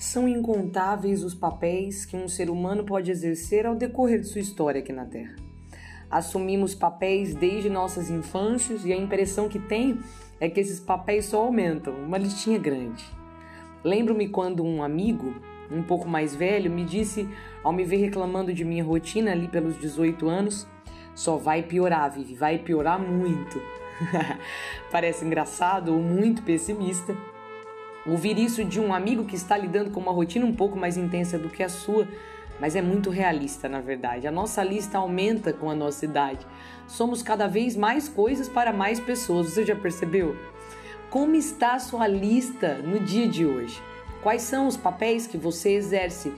São incontáveis os papéis que um ser humano pode exercer ao decorrer de sua história aqui na Terra. Assumimos papéis desde nossas infâncias e a impressão que tenho é que esses papéis só aumentam, uma listinha grande. Lembro-me quando um amigo, um pouco mais velho, me disse, ao me ver reclamando de minha rotina ali pelos 18 anos, só vai piorar, Vivi, vai piorar muito. Parece engraçado ou muito pessimista, Ouvir isso de um amigo que está lidando com uma rotina um pouco mais intensa do que a sua, mas é muito realista, na verdade. A nossa lista aumenta com a nossa idade. Somos cada vez mais coisas para mais pessoas. Você já percebeu? Como está a sua lista no dia de hoje? Quais são os papéis que você exerce?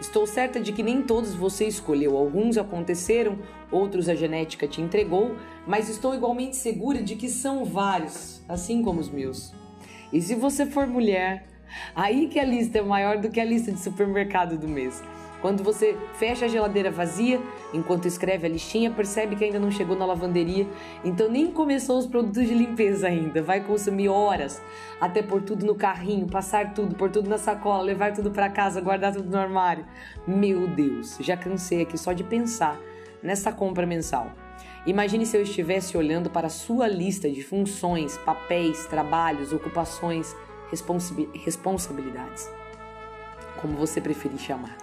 Estou certa de que nem todos você escolheu. Alguns aconteceram, outros a genética te entregou, mas estou igualmente segura de que são vários, assim como os meus. E se você for mulher, aí que a lista é maior do que a lista de supermercado do mês. Quando você fecha a geladeira vazia, enquanto escreve a listinha, percebe que ainda não chegou na lavanderia, então nem começou os produtos de limpeza ainda. Vai consumir horas até pôr tudo no carrinho, passar tudo, pôr tudo na sacola, levar tudo para casa, guardar tudo no armário. Meu Deus, já cansei aqui só de pensar nessa compra mensal. Imagine se eu estivesse olhando para a sua lista de funções, papéis, trabalhos, ocupações, responsabilidades. Como você preferir chamar.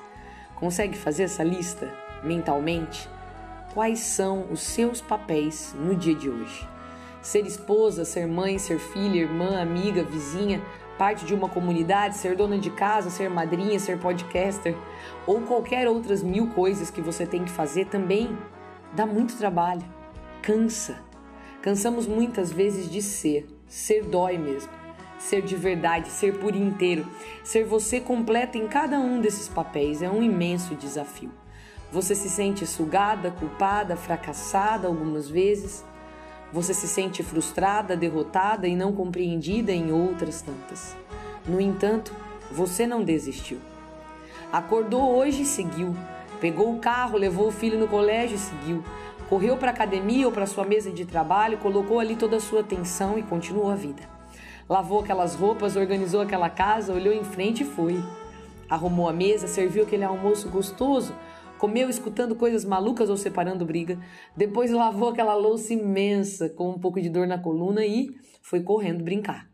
Consegue fazer essa lista mentalmente? Quais são os seus papéis no dia de hoje? Ser esposa, ser mãe, ser filha, irmã, amiga, vizinha, parte de uma comunidade, ser dona de casa, ser madrinha, ser podcaster ou qualquer outras mil coisas que você tem que fazer também dá muito trabalho, cansa. Cansamos muitas vezes de ser, ser dói mesmo. Ser de verdade, ser por inteiro, ser você completa em cada um desses papéis é um imenso desafio. Você se sente sugada, culpada, fracassada algumas vezes. Você se sente frustrada, derrotada e não compreendida em outras tantas. No entanto, você não desistiu. Acordou hoje e seguiu. Pegou o carro, levou o filho no colégio e seguiu. Correu para a academia ou para sua mesa de trabalho, colocou ali toda a sua atenção e continuou a vida. Lavou aquelas roupas, organizou aquela casa, olhou em frente e foi. Arrumou a mesa, serviu aquele almoço gostoso, comeu escutando coisas malucas ou separando briga. Depois lavou aquela louça imensa com um pouco de dor na coluna e foi correndo brincar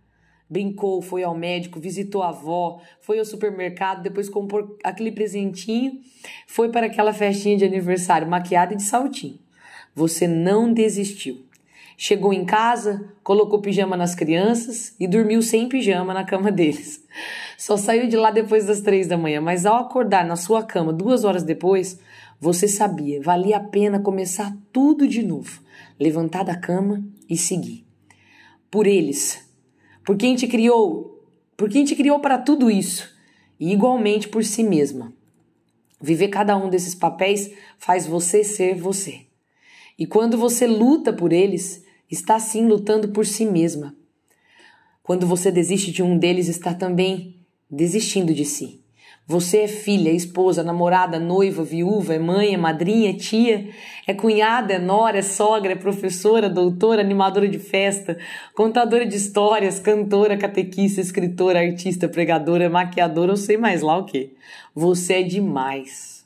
brincou, foi ao médico, visitou a avó, foi ao supermercado, depois comprou aquele presentinho, foi para aquela festinha de aniversário maquiada e de saltinho. Você não desistiu. Chegou em casa, colocou pijama nas crianças e dormiu sem pijama na cama deles. Só saiu de lá depois das três da manhã, mas ao acordar na sua cama duas horas depois, você sabia, valia a pena começar tudo de novo, levantar da cama e seguir. Por eles, por quem te criou, por quem te criou para tudo isso, e igualmente por si mesma. Viver cada um desses papéis faz você ser você. E quando você luta por eles, está sim lutando por si mesma. Quando você desiste de um deles, está também desistindo de si. Você é filha, esposa, namorada, noiva, viúva, é mãe, é madrinha, é tia, é cunhada, é nora, é sogra, é professora, doutora, animadora de festa, contadora de histórias, cantora, catequista, escritora, artista, pregadora, maquiadora, ou sei mais lá o que. Você é demais.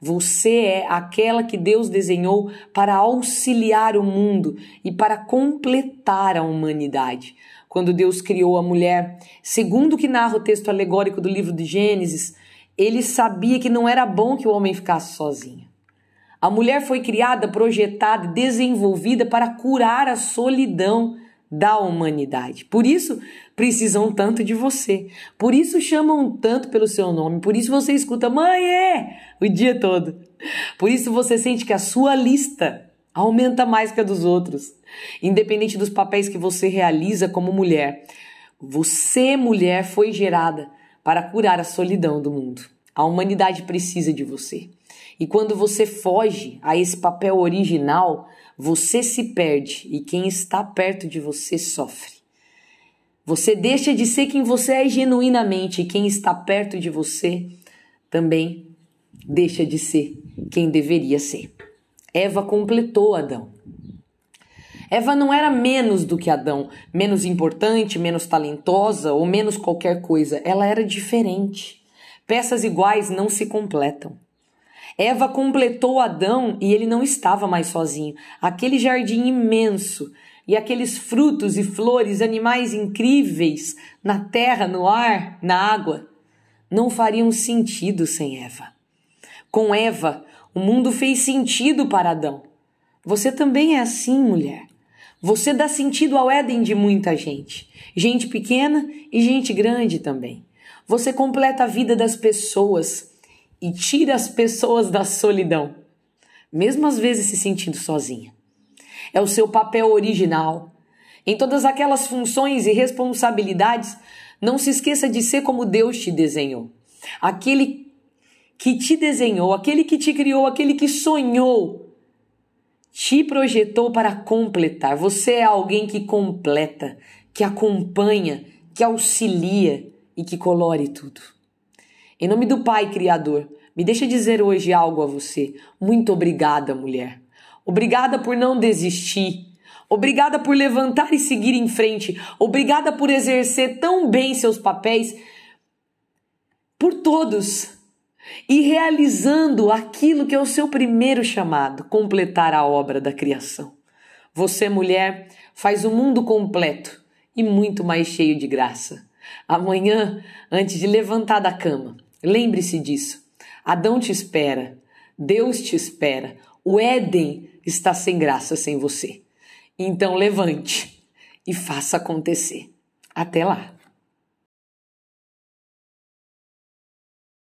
Você é aquela que Deus desenhou para auxiliar o mundo e para completar a humanidade quando Deus criou a mulher, segundo o que narra o texto alegórico do livro de Gênesis, ele sabia que não era bom que o homem ficasse sozinho. A mulher foi criada, projetada, desenvolvida para curar a solidão da humanidade. Por isso precisam tanto de você. Por isso chamam tanto pelo seu nome. Por isso você escuta mãe é o dia todo. Por isso você sente que a sua lista aumenta mais que a dos outros, independente dos papéis que você realiza como mulher. Você, mulher, foi gerada para curar a solidão do mundo. A humanidade precisa de você. E quando você foge a esse papel original, você se perde e quem está perto de você sofre. Você deixa de ser quem você é genuinamente e quem está perto de você também deixa de ser quem deveria ser. Eva completou Adão. Eva não era menos do que Adão, menos importante, menos talentosa ou menos qualquer coisa. Ela era diferente. Peças iguais não se completam. Eva completou Adão e ele não estava mais sozinho. Aquele jardim imenso e aqueles frutos e flores, animais incríveis na terra, no ar, na água, não fariam sentido sem Eva. Com Eva, o mundo fez sentido para Adão. Você também é assim, mulher. Você dá sentido ao Éden de muita gente, gente pequena e gente grande também. Você completa a vida das pessoas e tira as pessoas da solidão, mesmo às vezes se sentindo sozinha é o seu papel original. Em todas aquelas funções e responsabilidades, não se esqueça de ser como Deus te desenhou. Aquele que te desenhou, aquele que te criou, aquele que sonhou, te projetou para completar. Você é alguém que completa, que acompanha, que auxilia e que colore tudo. Em nome do Pai Criador, me deixa dizer hoje algo a você. Muito obrigada, mulher. Obrigada por não desistir. Obrigada por levantar e seguir em frente. Obrigada por exercer tão bem seus papéis por todos e realizando aquilo que é o seu primeiro chamado completar a obra da criação. Você, mulher, faz o mundo completo e muito mais cheio de graça. Amanhã, antes de levantar da cama, lembre-se disso. Adão te espera, Deus te espera, o Éden está sem graça sem você. Então levante e faça acontecer. Até lá!